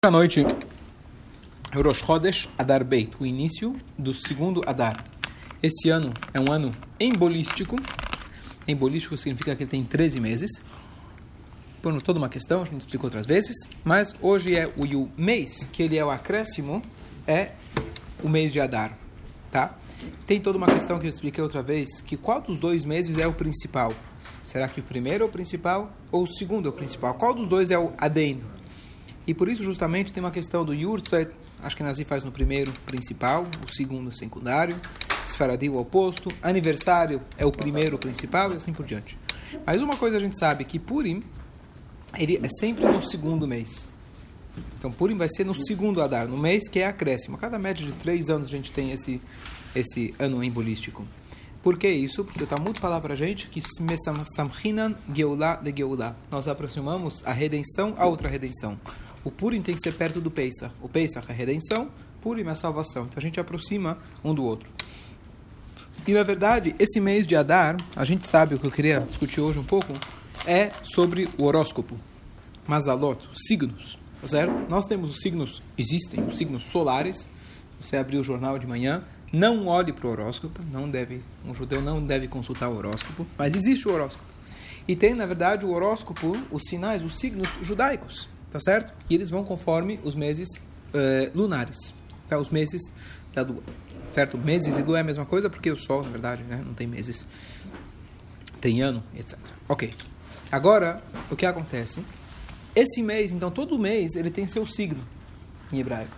Boa noite. Rosh Chodesh Adar Beit, o início do segundo Adar. Esse ano é um ano embolístico. Embolístico significa que ele tem 13 meses. Por toda uma questão, a gente explicou outras vezes. Mas hoje é o, o mês, que ele é o acréscimo, é o mês de Adar. Tá? Tem toda uma questão que eu expliquei outra vez, que qual dos dois meses é o principal? Será que o primeiro é o principal ou o segundo é o principal? Qual dos dois é o adendo? E por isso, justamente, tem uma questão do Yurtzeit, acho que Nazi faz no primeiro principal, o segundo secundário, Sfaradi o oposto, aniversário é o primeiro principal e assim por diante. Mas uma coisa a gente sabe, que Purim, ele é sempre no segundo mês. Então Purim vai ser no segundo Adar, no mês que é acréscimo. A cada média de três anos a gente tem esse, esse ano embolístico. Por que isso? Porque o Talmud fala para a gente que Samchinan Geulah de Geulah. Nós aproximamos a redenção a outra redenção. O Purim tem que ser perto do Pesach. O Pesach é a redenção, Purim é a salvação. Então a gente aproxima um do outro. E na verdade, esse mês de Adar, a gente sabe o que eu queria discutir hoje um pouco, é sobre o horóscopo. Mazalot, signos, tá certo? Nós temos os signos, existem os signos solares. Você abrir o jornal de manhã, não olhe para o horóscopo, não deve, um judeu não deve consultar o horóscopo, mas existe o horóscopo. E tem, na verdade, o horóscopo, os sinais, os signos judaicos tá certo? E eles vão conforme os meses uh, lunares, tá? Os meses da lua, certo? Meses e lua é a mesma coisa porque o sol, na verdade, né, não tem meses, tem ano, etc. Ok. Agora, o que acontece? Esse mês, então, todo mês ele tem seu signo em hebraico.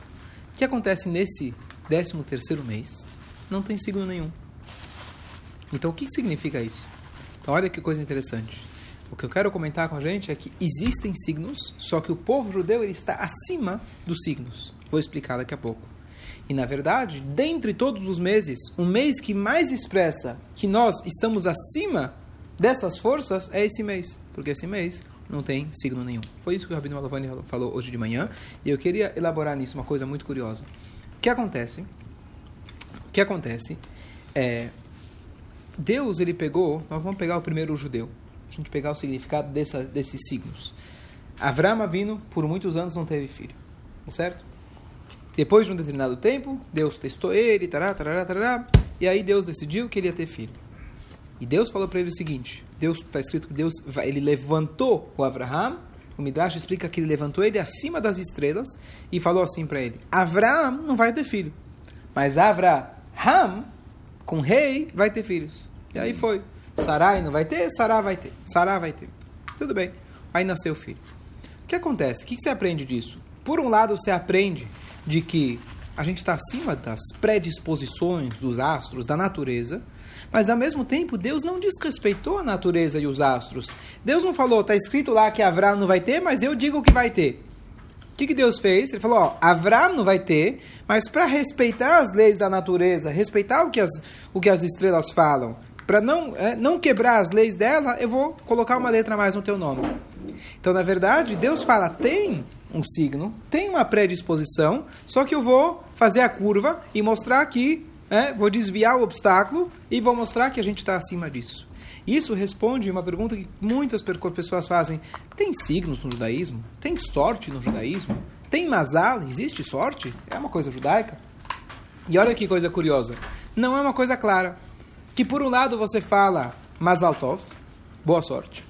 O que acontece nesse 13 terceiro mês? Não tem signo nenhum. Então, o que significa isso? Então, olha que coisa interessante. O que eu quero comentar com a gente é que existem signos, só que o povo judeu ele está acima dos signos. Vou explicar daqui a pouco. E na verdade, dentre todos os meses, o mês que mais expressa que nós estamos acima dessas forças é esse mês, porque esse mês não tem signo nenhum. Foi isso que o Rabino Malavani falou hoje de manhã, e eu queria elaborar nisso uma coisa muito curiosa. O que acontece? O que acontece é Deus ele pegou, nós vamos pegar o primeiro judeu a gente pegar o significado dessa, desses signos. Avram Avino, por muitos anos, não teve filho. Certo? Depois de um determinado tempo, Deus testou ele, tará, tará, tará, e aí Deus decidiu que ele ia ter filho. E Deus falou para ele o seguinte: Deus está escrito que Deus ele levantou o Abraham. O Midrash explica que ele levantou ele acima das estrelas e falou assim para ele: Abraham não vai ter filho, mas Abraham com rei vai ter filhos. E aí foi. Sarai não vai ter, Sará vai ter. Sará vai ter. Tudo bem. Aí nasceu o filho. O que acontece? O que você aprende disso? Por um lado, você aprende de que a gente está acima das predisposições dos astros, da natureza, mas ao mesmo tempo Deus não desrespeitou a natureza e os astros. Deus não falou, está escrito lá que Avram não vai ter, mas eu digo que vai ter. O que, que Deus fez? Ele falou, Avram não vai ter, mas para respeitar as leis da natureza, respeitar o que as, o que as estrelas falam, para não, é, não quebrar as leis dela, eu vou colocar uma letra a mais no teu nome. Então, na verdade, Deus fala: tem um signo, tem uma predisposição, só que eu vou fazer a curva e mostrar que, é, vou desviar o obstáculo e vou mostrar que a gente está acima disso. Isso responde uma pergunta que muitas pessoas fazem: tem signos no judaísmo? Tem sorte no judaísmo? Tem mazal? Existe sorte? É uma coisa judaica? E olha que coisa curiosa: não é uma coisa clara que por um lado você fala Mazal Tov, boa sorte.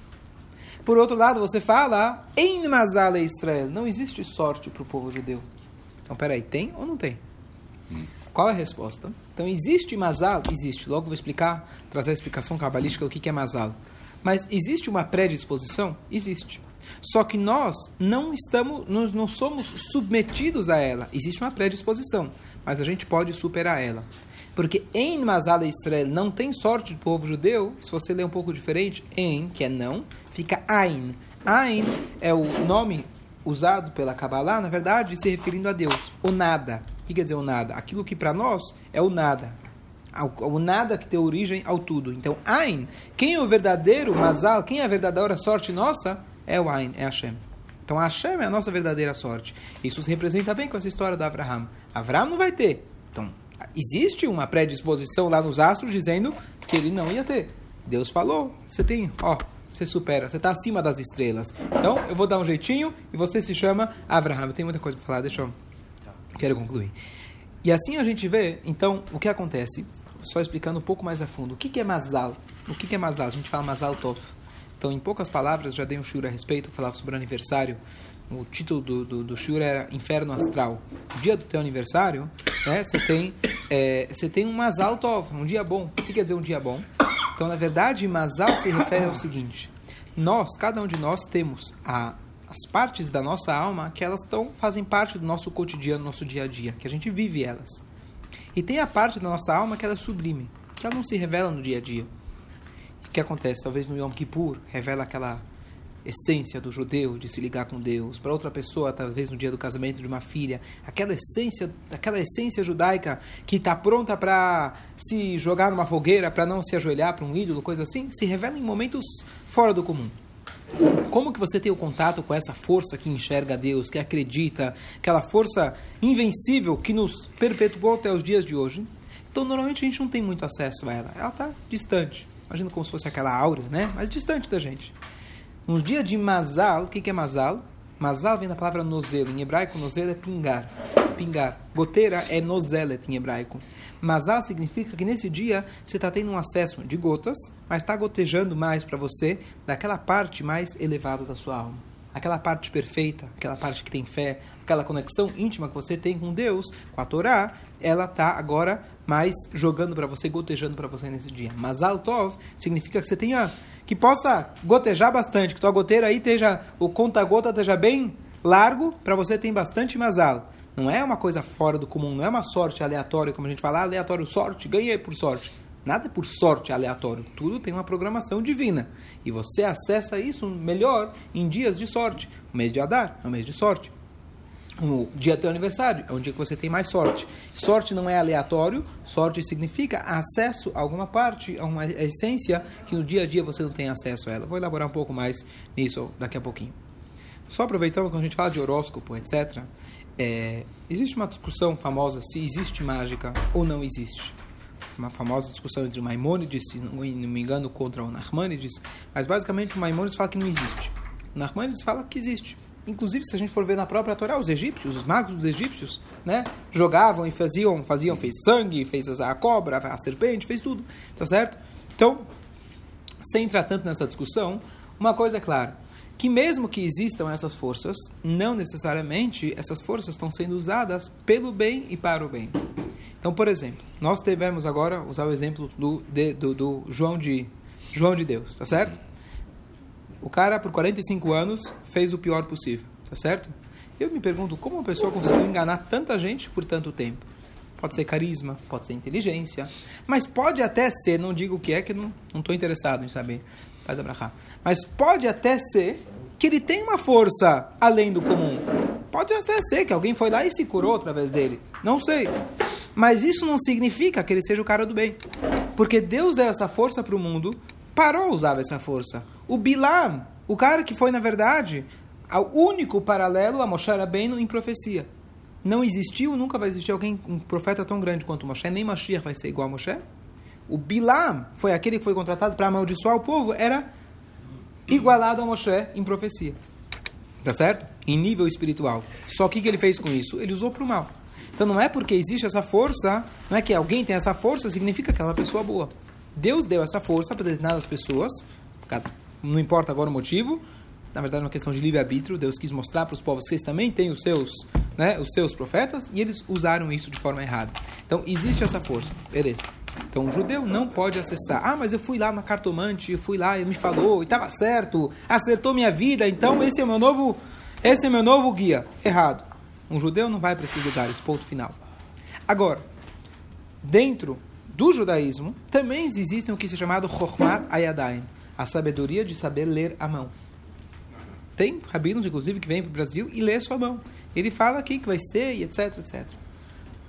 Por outro lado você fala em Mazal Israel, não existe sorte para o povo judeu. Então peraí, tem ou não tem? Hum. Qual é a resposta? Então existe Mazal? Existe. Logo vou explicar, trazer a explicação cabalística do que é Mazal. Mas existe uma predisposição? Existe. Só que nós não estamos, nós não somos submetidos a ela. Existe uma predisposição, mas a gente pode superar ela. Porque em Mazal Israel não tem sorte do povo judeu, se você ler um pouco diferente, em, que é não, fica Ain. Ain é o nome usado pela Kabbalah, na verdade, se referindo a Deus, o nada. O que quer dizer o nada? Aquilo que para nós é o nada. O nada que deu origem ao tudo. Então, Ain, quem é o verdadeiro Mazal, quem é a verdadeira sorte nossa, é o Ain, é Hashem. Então, Hashem é a nossa verdadeira sorte. Isso se representa bem com essa história da Abraham. Abraham não vai ter. Então, existe uma predisposição lá nos astros dizendo que ele não ia ter. Deus falou, você tem, ó, você supera, você está acima das estrelas. Então, eu vou dar um jeitinho e você se chama Abraham. Eu tenho muita coisa para falar, deixa eu. Quero concluir. E assim a gente vê, então, o que acontece, só explicando um pouco mais a fundo. O que, que é Mazal? O que, que é Mazal? A gente fala Mazal Tov. Então, em poucas palavras, já dei um shur a respeito, falava sobre o aniversário. O título do, do, do shur era Inferno Astral. Dia do teu aniversário, né, você tem, é, você tem um Mazal Tov, um dia bom. O que quer dizer um dia bom? Então, na verdade, Mazal se refere ao seguinte: nós, cada um de nós, temos a, as partes da nossa alma que elas tão, fazem parte do nosso cotidiano, nosso dia a dia, que a gente vive elas. E tem a parte da nossa alma que ela é sublime, que ela não se revela no dia a dia. O que acontece? Talvez no Yom Kippur revela aquela essência do judeu de se ligar com Deus. Para outra pessoa, talvez no dia do casamento de uma filha, aquela essência, aquela essência judaica que está pronta para se jogar numa fogueira, para não se ajoelhar para um ídolo, coisa assim, se revela em momentos fora do comum. Como que você tem o contato com essa força que enxerga Deus, que acredita, aquela força invencível que nos perpetuou até os dias de hoje? Então, normalmente a gente não tem muito acesso a ela. Ela está distante. Imagina como se fosse aquela áurea, né? Mas distante da gente. No dia de Mazal, o que, que é Mazal? Mazal vem da palavra nozelo. Em hebraico, nozelo é pingar. Pingar. Goteira é nozelet em hebraico. Mazal significa que nesse dia você está tendo um acesso de gotas, mas está gotejando mais para você daquela parte mais elevada da sua alma. Aquela parte perfeita, aquela parte que tem fé, aquela conexão íntima que você tem com Deus, com a Torá, ela está agora mais jogando para você, gotejando para você nesse dia. Mazal Tov significa que você tenha que possa gotejar bastante, que tua goteira aí esteja, o conta-gota esteja bem largo, para você ter bastante mazal. Não é uma coisa fora do comum, não é uma sorte aleatória, como a gente fala, ah, aleatório, sorte, ganhei por sorte. Nada é por sorte aleatório, tudo tem uma programação divina. E você acessa isso melhor em dias de sorte. O mês de Adar é um mês de sorte. O dia do teu aniversário é um dia que você tem mais sorte. Sorte não é aleatório, sorte significa acesso a alguma parte, a uma essência que no dia a dia você não tem acesso a ela. Vou elaborar um pouco mais nisso daqui a pouquinho. Só aproveitando, quando a gente fala de horóscopo, etc., é, existe uma discussão famosa se existe mágica ou não existe. Uma famosa discussão entre o Maimônides, se não me engano, contra o Narmânides, mas basicamente o Maimônides fala que não existe. O Narmânides fala que existe. Inclusive, se a gente for ver na própria Torá, os egípcios, os magos dos egípcios, né, jogavam e faziam, faziam, fez sangue, fez a cobra, a serpente, fez tudo, tá certo? Então, sem entrar tanto nessa discussão, uma coisa é clara, que mesmo que existam essas forças, não necessariamente essas forças estão sendo usadas pelo bem e para o bem. Então, por exemplo, nós devemos agora usar o exemplo do, de, do, do João de João de Deus, tá certo? O cara, por 45 anos, fez o pior possível, tá certo? Eu me pergunto como uma pessoa conseguiu enganar tanta gente por tanto tempo. Pode ser carisma, pode ser inteligência, mas pode até ser, não digo o que é, que não estou interessado em saber, faz abrahar. Mas pode até ser que ele tem uma força além do comum. Pode até ser que alguém foi lá e se curou através dele. Não sei. Mas isso não significa que ele seja o cara do bem. Porque Deus deu essa força para o mundo, parou usar essa força. O Bilam, o cara que foi, na verdade, o único paralelo a Moshe Rabbeinu em profecia. Não existiu, nunca vai existir alguém, um profeta tão grande quanto Moshe, nem Mashiach vai ser igual a Moshe. O Bilam foi aquele que foi contratado para amaldiçoar o povo, era igualado a Moshe em profecia. Tá certo? Em nível espiritual. Só que o que ele fez com isso? Ele usou para o mal. Então não é porque existe essa força, não é que alguém tem essa força, significa que é uma pessoa boa. Deus deu essa força para determinadas pessoas, não importa agora o motivo, na verdade é uma questão de livre-arbítrio, Deus quis mostrar para os povos que eles também têm os seus, né, os seus profetas, e eles usaram isso de forma errada. Então, existe essa força, beleza. Então, o judeu não pode acessar. Ah, mas eu fui lá na cartomante, eu fui lá, ele me falou, e estava certo, acertou minha vida, então esse é meu novo, esse é meu novo guia. Errado. Um judeu não vai para esses lugares, ponto final. Agora, dentro do judaísmo, também existem o que se é chamado Chochmat Ayadain, a sabedoria de saber ler a mão. Tem rabinos, inclusive, que vêm para o Brasil e lê sua mão. Ele fala aqui que vai ser e etc, etc.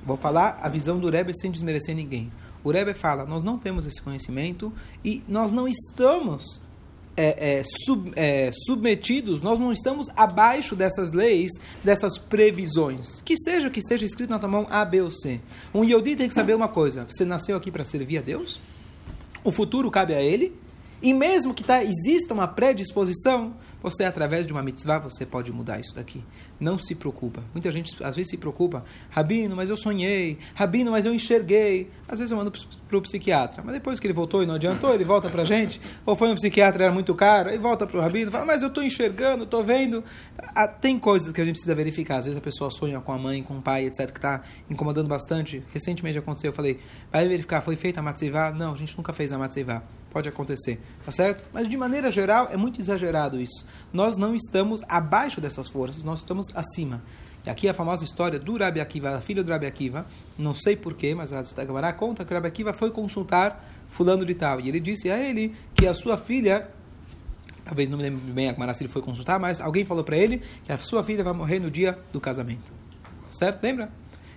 Vou falar a visão do Rebbe sem desmerecer ninguém. O Rebbe fala, nós não temos esse conhecimento e nós não estamos é, é, sub, é, submetidos, nós não estamos abaixo dessas leis, dessas previsões. Que seja que esteja escrito na tua mão A, B ou C. Um Yodi tem que saber uma coisa: você nasceu aqui para servir a Deus? O futuro cabe a ele? E mesmo que tá, exista uma predisposição, você, através de uma mitzvah, você pode mudar isso daqui. Não se preocupa. Muita gente, às vezes, se preocupa. Rabino, mas eu sonhei. Rabino, mas eu enxerguei. Às vezes eu mando para o psiquiatra. Mas depois que ele voltou e não adiantou, ele volta para a gente. Ou foi no psiquiatra, era muito caro. Aí volta para o Rabino fala, mas eu estou enxergando, estou vendo. Ah, tem coisas que a gente precisa verificar. Às vezes a pessoa sonha com a mãe, com o pai, etc., que está incomodando bastante. Recentemente aconteceu, eu falei, vai verificar, foi feita a matzevá? Não, a gente nunca fez a matzevá. Pode acontecer, tá certo? Mas de maneira geral é muito exagerado isso. Nós não estamos abaixo dessas forças, nós estamos acima. E aqui a famosa história do Rabi Akiva, a filha do Rabi Akiva, não sei porquê, mas a Gemara conta que o Rabi Akiva foi consultar fulano de tal. E ele disse a ele que a sua filha, talvez não me lembre bem a Gemara se ele foi consultar, mas alguém falou para ele que a sua filha vai morrer no dia do casamento. Certo? Lembra?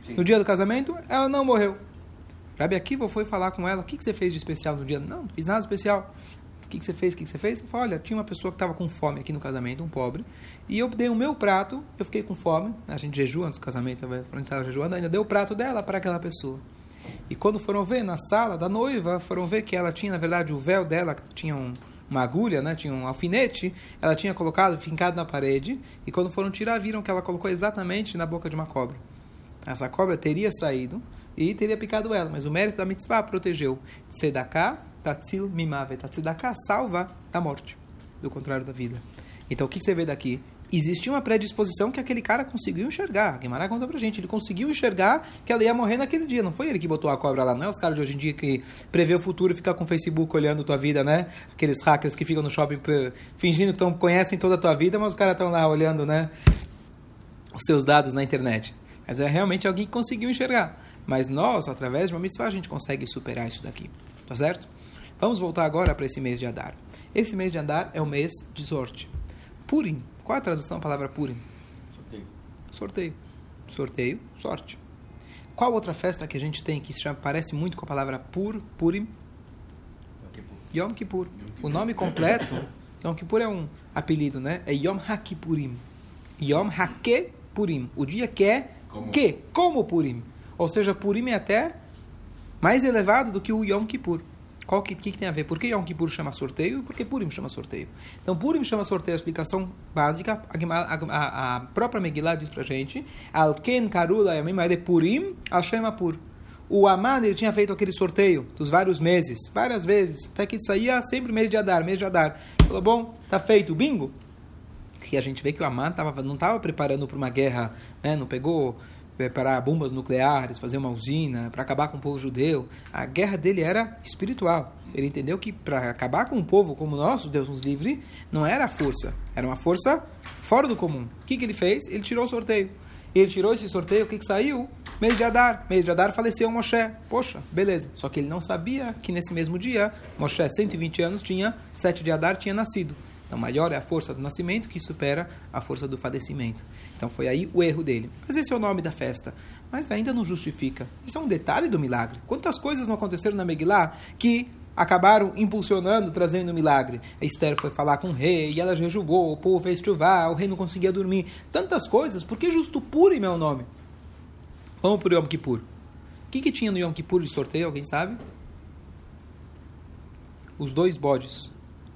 Sim. No dia do casamento, ela não morreu. Rabi Akiva foi falar com ela, o que, que você fez de especial no dia? Não, não fiz nada especial. O que, que você fez? O que, que você fez? Ele falou, olha, tinha uma pessoa que estava com fome aqui no casamento, um pobre, e eu dei o meu prato, eu fiquei com fome, a gente jejua antes do casamento, a gente estava jejuando, ainda deu o prato dela para aquela pessoa. E quando foram ver na sala da noiva, foram ver que ela tinha, na verdade, o véu dela, que tinha um, uma agulha, né, tinha um alfinete, ela tinha colocado, fincado na parede, e quando foram tirar, viram que ela colocou exatamente na boca de uma cobra. Essa cobra teria saído, e teria picado ela, mas o mérito da mitzvah protegeu. Tzedaká, tatzil mimavet. A tzedaká salva da morte, do contrário da vida. Então o que você vê daqui? Existia uma predisposição que aquele cara conseguiu enxergar. Guimarães conta pra gente. Ele conseguiu enxergar que ela ia morrer naquele dia. Não foi ele que botou a cobra lá, não é os caras de hoje em dia que prevê o futuro e fica com o Facebook olhando tua vida, né? Aqueles hackers que ficam no shopping fingindo que tão, conhecem toda a tua vida, mas os caras estão lá olhando, né? Os seus dados na internet. Mas é realmente alguém que conseguiu enxergar. Mas nós, através de uma mitzvah, a gente consegue superar isso daqui. Tá certo? Vamos voltar agora para esse mês de Adar. Esse mês de Adar é o mês de sorte. Purim. Qual é a tradução da palavra Purim? Sorteio. Sorteio. Sorteio, sorte. Qual outra festa que a gente tem que se chama, parece muito com a palavra Pur, Purim? Yom Kippur. O nome completo, Yom Kippur é um apelido, né? É Yom HaKippurim. Yom HaKepurim. O dia que é como? que, como Purim. Ou seja, Purim é até mais elevado do que o Yom Kippur. Qual que, que, que, tem a ver? Por que Yom Kippur chama sorteio por que Purim chama sorteio? Então, Purim chama sorteio, a explicação básica, a, a, a própria Megillah diz pra gente, Alken Karula Yamim Purim Hashem Apur. O Aman, ele tinha feito aquele sorteio dos vários meses, várias vezes, até que saía sempre mês de Adar, mês de Adar. Falou, bom, tá feito, bingo. E a gente vê que o Aman tava, não estava preparando para uma guerra, né? não pegou preparar bombas nucleares, fazer uma usina, para acabar com o povo judeu. A guerra dele era espiritual. Ele entendeu que para acabar com um povo como o nosso, Deus nos livre, não era força, era uma força fora do comum. O que, que ele fez? Ele tirou o sorteio. Ele tirou esse sorteio, o que, que saiu? Mês de Adar. Mês de Adar faleceu Moshe. Poxa, beleza. Só que ele não sabia que nesse mesmo dia, Moshe, 120 anos, tinha, 7 de Adar, tinha nascido. Então, maior é a força do nascimento que supera a força do falecimento. Então, foi aí o erro dele. Mas esse é o nome da festa. Mas ainda não justifica. Isso é um detalhe do milagre. Quantas coisas não aconteceram na Megillah que acabaram impulsionando, trazendo o milagre. A Esther foi falar com o rei, e ela jejugou, o povo fez chuvar, o rei não conseguia dormir. Tantas coisas, por que justo Purim é o nome? Vamos para o Yom Kippur. O que, que tinha no Yom Kippur de sorteio, alguém sabe? Os dois bodes.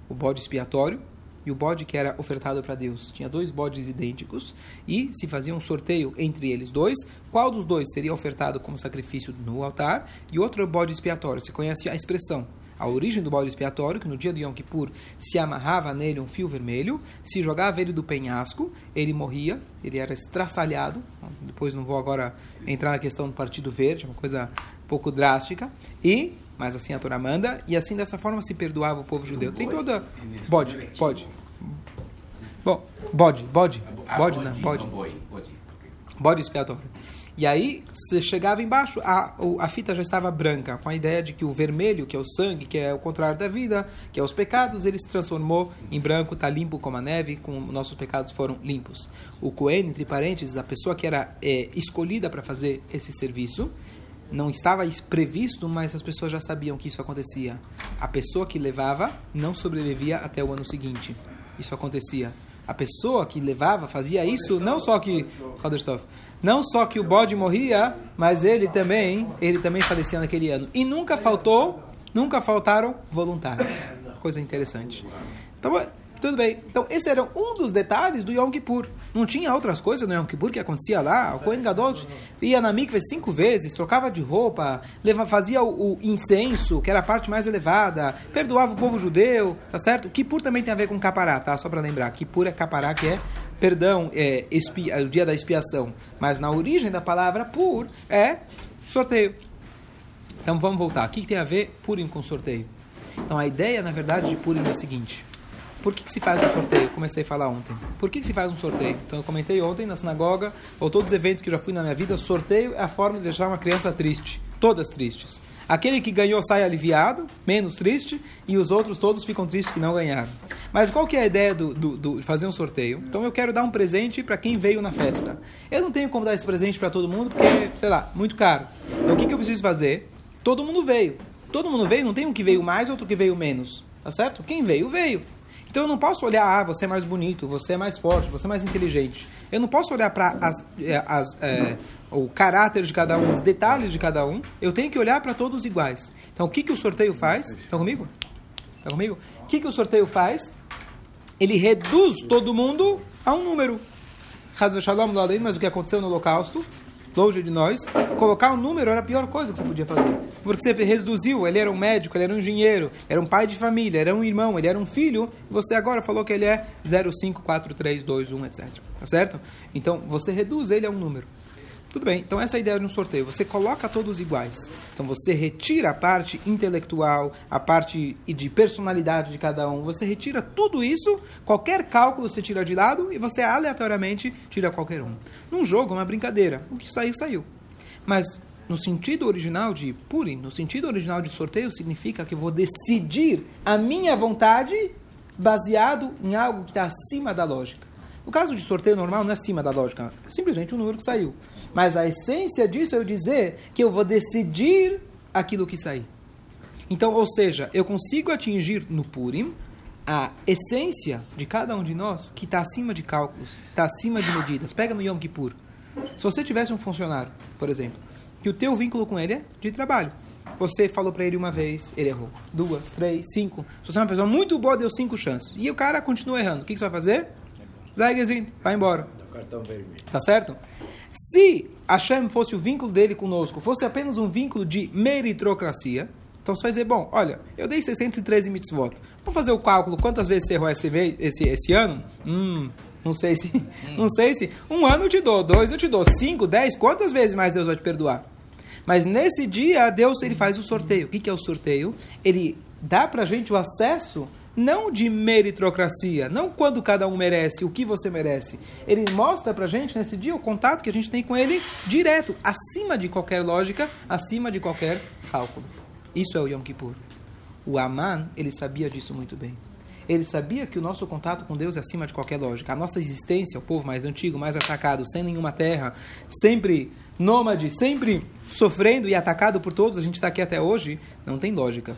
O bode expiatório e o bode que era ofertado para Deus. Tinha dois bodes idênticos e se fazia um sorteio entre eles dois. Qual dos dois seria ofertado como sacrifício no altar e outro bode expiatório? Você conhece a expressão? A origem do bode expiatório, que no dia de Yom Kippur se amarrava nele um fio vermelho, se jogava ele do penhasco, ele morria, ele era estraçalhado. Depois não vou agora entrar na questão do Partido Verde, é uma coisa um pouco drástica. E mas assim a Torá manda, e assim dessa forma se perdoava o povo judeu. Tem toda. Bode, pode. Bom, bode, bode, bode, né? Bode. Bode expiatório. E aí, você chegava embaixo, a, a fita já estava branca, com a ideia de que o vermelho, que é o sangue, que é o contrário da vida, que é os pecados, ele se transformou em branco, está limpo como a neve, como nossos pecados foram limpos. O Cohen, entre parênteses, a pessoa que era é, escolhida para fazer esse serviço, não estava previsto, mas as pessoas já sabiam que isso acontecia. A pessoa que levava não sobrevivia até o ano seguinte. Isso acontecia. A pessoa que levava fazia isso, não só que não só que o bode morria, mas ele também, ele também falecia naquele ano. E nunca faltou, nunca faltaram voluntários. coisa interessante. Então, tudo bem. Então, esse era um dos detalhes do Yom Kippur. Não tinha outras coisas no Yom Kippur que acontecia lá. O Kohen Gadol ia na mikve cinco vezes, trocava de roupa, fazia o, o, incenso, que era a parte mais elevada, perdoava o povo judeu, tá certo? Kippur também tem a ver com capará, tá? Só para lembrar. Kippur é capará, que é perdão, é, expi, é o dia da expiação. Mas na origem da palavra pur é sorteio. Então vamos voltar. O que, que tem a ver Purim com sorteio? Então a ideia, na verdade, de Purim é a seguinte. Por que, que, se faz um sorteio? Eu comecei a falar ontem. Por que, que, se faz um sorteio? Então eu comentei ontem na sinagoga, ou todos os eventos que já fui na minha vida, sorteio é a forma de deixar uma criança triste. Todas tristes. Aquele que ganhou sai aliviado, menos triste, e os outros todos ficam tristes que não ganharam. Mas qual que é a ideia do, do, do fazer um sorteio? Então eu quero dar um presente para quem veio na festa. Eu não tenho como dar esse presente para todo mundo, porque, sei lá, muito caro. Então o que, que eu preciso fazer? Todo mundo veio. Todo mundo veio, não tem um que veio mais, outro que veio menos. Tá certo? Quem veio, veio. Então eu não posso olhar, ah, você é mais bonito, você é mais forte, você é mais inteligente. Eu não posso olhar para as, é, as, é, o caráter de cada um, os detalhes de cada um. Eu tenho que olhar para todos iguais. Então o que, que o sorteio faz? Estão comigo? Estão comigo? O que, que o sorteio faz? Ele reduz todo mundo a um número. Mas o que aconteceu no Holocausto longe de nós, colocar um número era a pior coisa que você podia fazer. Porque você reduziu, ele era um médico, ele era um engenheiro, era um pai de família, era um irmão, ele era um filho, você agora falou que ele é 0543221, etc. Tá certo? Então, você reduz ele a um número. Tudo bem, então essa é a ideia de um sorteio. Você coloca todos iguais. Então você retira a parte intelectual, a parte de personalidade de cada um. Você retira tudo isso, qualquer cálculo você tira de lado e você aleatoriamente tira qualquer um. Num jogo, uma brincadeira. O que saiu, saiu. Mas no sentido original de Purim, no sentido original de sorteio, significa que eu vou decidir a minha vontade baseado em algo que está acima da lógica. No caso de sorteio normal, não é acima da lógica, é simplesmente um número que saiu. Mas a essência disso é eu dizer que eu vou decidir aquilo que sair. Então, ou seja, eu consigo atingir no Purim a essência de cada um de nós que está acima de cálculos, está acima de medidas. Pega no Yom Kippur. Se você tivesse um funcionário, por exemplo, que o teu vínculo com ele é de trabalho. Você falou para ele uma vez, ele errou. Duas, três, cinco. Se você é uma pessoa muito boa, deu cinco chances. E o cara continua errando. O que, que você vai fazer? Zegezin, vai embora. Tá certo? Se Hashem fosse o vínculo dele conosco, fosse apenas um vínculo de meritocracia, então você vai dizer, bom, olha, eu dei 613 mitzvot. Vamos fazer o cálculo, quantas vezes você errou esse, esse, esse ano? Hum, não sei se. Hum. Não sei se. Um ano eu te dou, dois eu te dou, cinco, dez, quantas vezes mais Deus vai te perdoar? Mas nesse dia, Deus ele faz o sorteio. O que, que é o sorteio? Ele dá pra gente o acesso não de meritocracia, não quando cada um merece, o que você merece. Ele mostra pra gente nesse dia o contato que a gente tem com ele direto, acima de qualquer lógica, acima de qualquer cálculo. Isso é o Yom Kippur. O Aman, ele sabia disso muito bem. Ele sabia que o nosso contato com Deus é acima de qualquer lógica. A nossa existência, o povo mais antigo, mais atacado, sem nenhuma terra, sempre nômade, sempre sofrendo e atacado por todos, a gente está aqui até hoje, não tem lógica.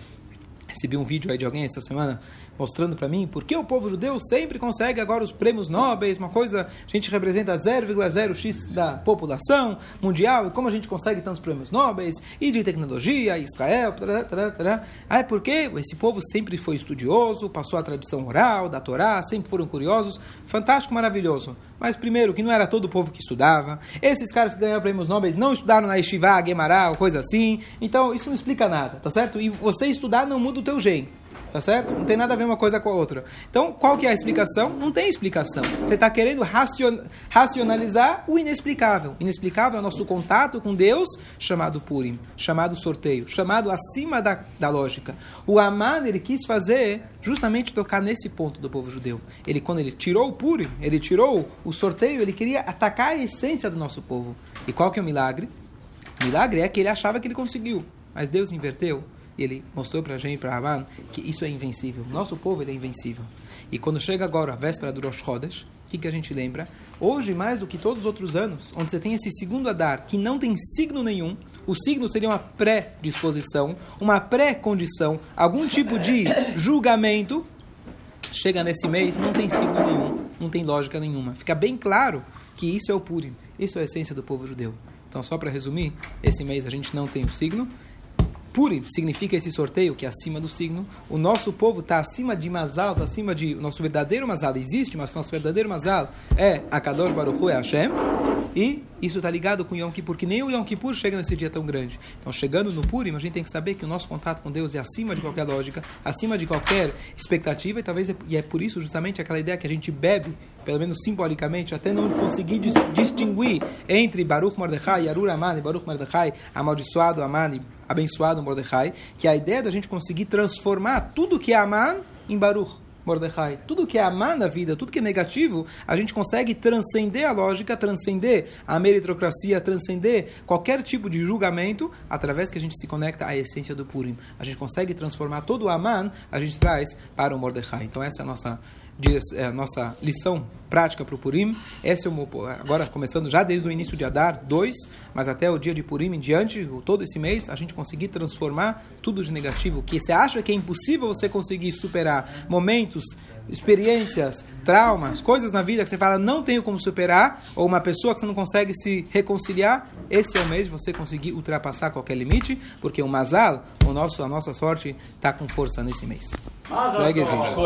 Recebi um vídeo aí de alguém essa semana mostrando para mim por que o povo judeu sempre consegue agora os prêmios nobres, uma coisa, a gente representa 0,0x da população mundial, e como a gente consegue tantos prêmios nobres, e de tecnologia, Israel, tará, tará, tará. Ah, é porque esse povo sempre foi estudioso, passou a tradição oral da Torá, sempre foram curiosos, fantástico, maravilhoso. Mas primeiro, que não era todo o povo que estudava, esses caras que ganharam prêmios nobres não estudaram na Yeshiva, Gemara, coisa assim, então isso não explica nada, tá certo? E você estudar não muda o teu jeito. Tá certo? Não tem nada a ver uma coisa com a outra. Então, qual que é a explicação? Não tem explicação. Você está querendo racionalizar o inexplicável. Inexplicável é o nosso contato com Deus, chamado Purim, chamado sorteio, chamado acima da, da lógica. O Aman, ele quis fazer justamente tocar nesse ponto do povo judeu. Ele, quando ele tirou o Purim, ele tirou o sorteio, ele queria atacar a essência do nosso povo. E qual que é o milagre? O milagre é que ele achava que ele conseguiu, mas Deus inverteu ele mostrou para a gente, para Haman, que isso é invencível. Nosso povo ele é invencível. E quando chega agora a véspera do Rosh Chodesh, o que, que a gente lembra? Hoje, mais do que todos os outros anos, onde você tem esse segundo Adar, que não tem signo nenhum, o signo seria uma pré-disposição, uma pré-condição, algum tipo de julgamento. Chega nesse mês, não tem signo nenhum, não tem lógica nenhuma. Fica bem claro que isso é o Purim, isso é a essência do povo judeu. Então, só para resumir, esse mês a gente não tem o signo, Puri significa esse sorteio que é acima do signo. O nosso povo está acima de Mazal, está acima de. O nosso verdadeiro Mazal existe, mas o nosso verdadeiro Mazal é a Kadosh Baruch Hu, é Hashem. E isso está ligado com Yom Kippur, que nem o Yom Kippur chega nesse dia tão grande. Então, chegando no Purim, a gente tem que saber que o nosso contato com Deus é acima de qualquer lógica, acima de qualquer expectativa, e talvez é, e é por isso justamente aquela ideia que a gente bebe, pelo menos simbolicamente, até não conseguir dis distinguir entre Baruch Mordechai, Yarur Amani, Baruch Mordechai, amaldiçoado Amani, abençoado Mordecai, que a ideia da gente conseguir transformar tudo que é Aman em Baruch. Mordecai. Tudo que é amar na vida, tudo que é negativo, a gente consegue transcender a lógica, transcender a meritocracia, transcender qualquer tipo de julgamento, através que a gente se conecta à essência do Purim. A gente consegue transformar todo o Aman, a gente traz para o Mordecai. Então essa é a nossa é a nossa lição prática para o Purim. Esse é o agora começando já desde o início de Adar 2, mas até o dia de Purim em diante, todo esse mês, a gente conseguir transformar tudo de negativo que você acha que é impossível você conseguir superar momentos, experiências, traumas, coisas na vida que você fala não tenho como superar, ou uma pessoa que você não consegue se reconciliar, esse é o mês de você conseguir ultrapassar qualquer limite, porque o Mazal, o nosso, a nossa sorte, está com força nesse mês. Segue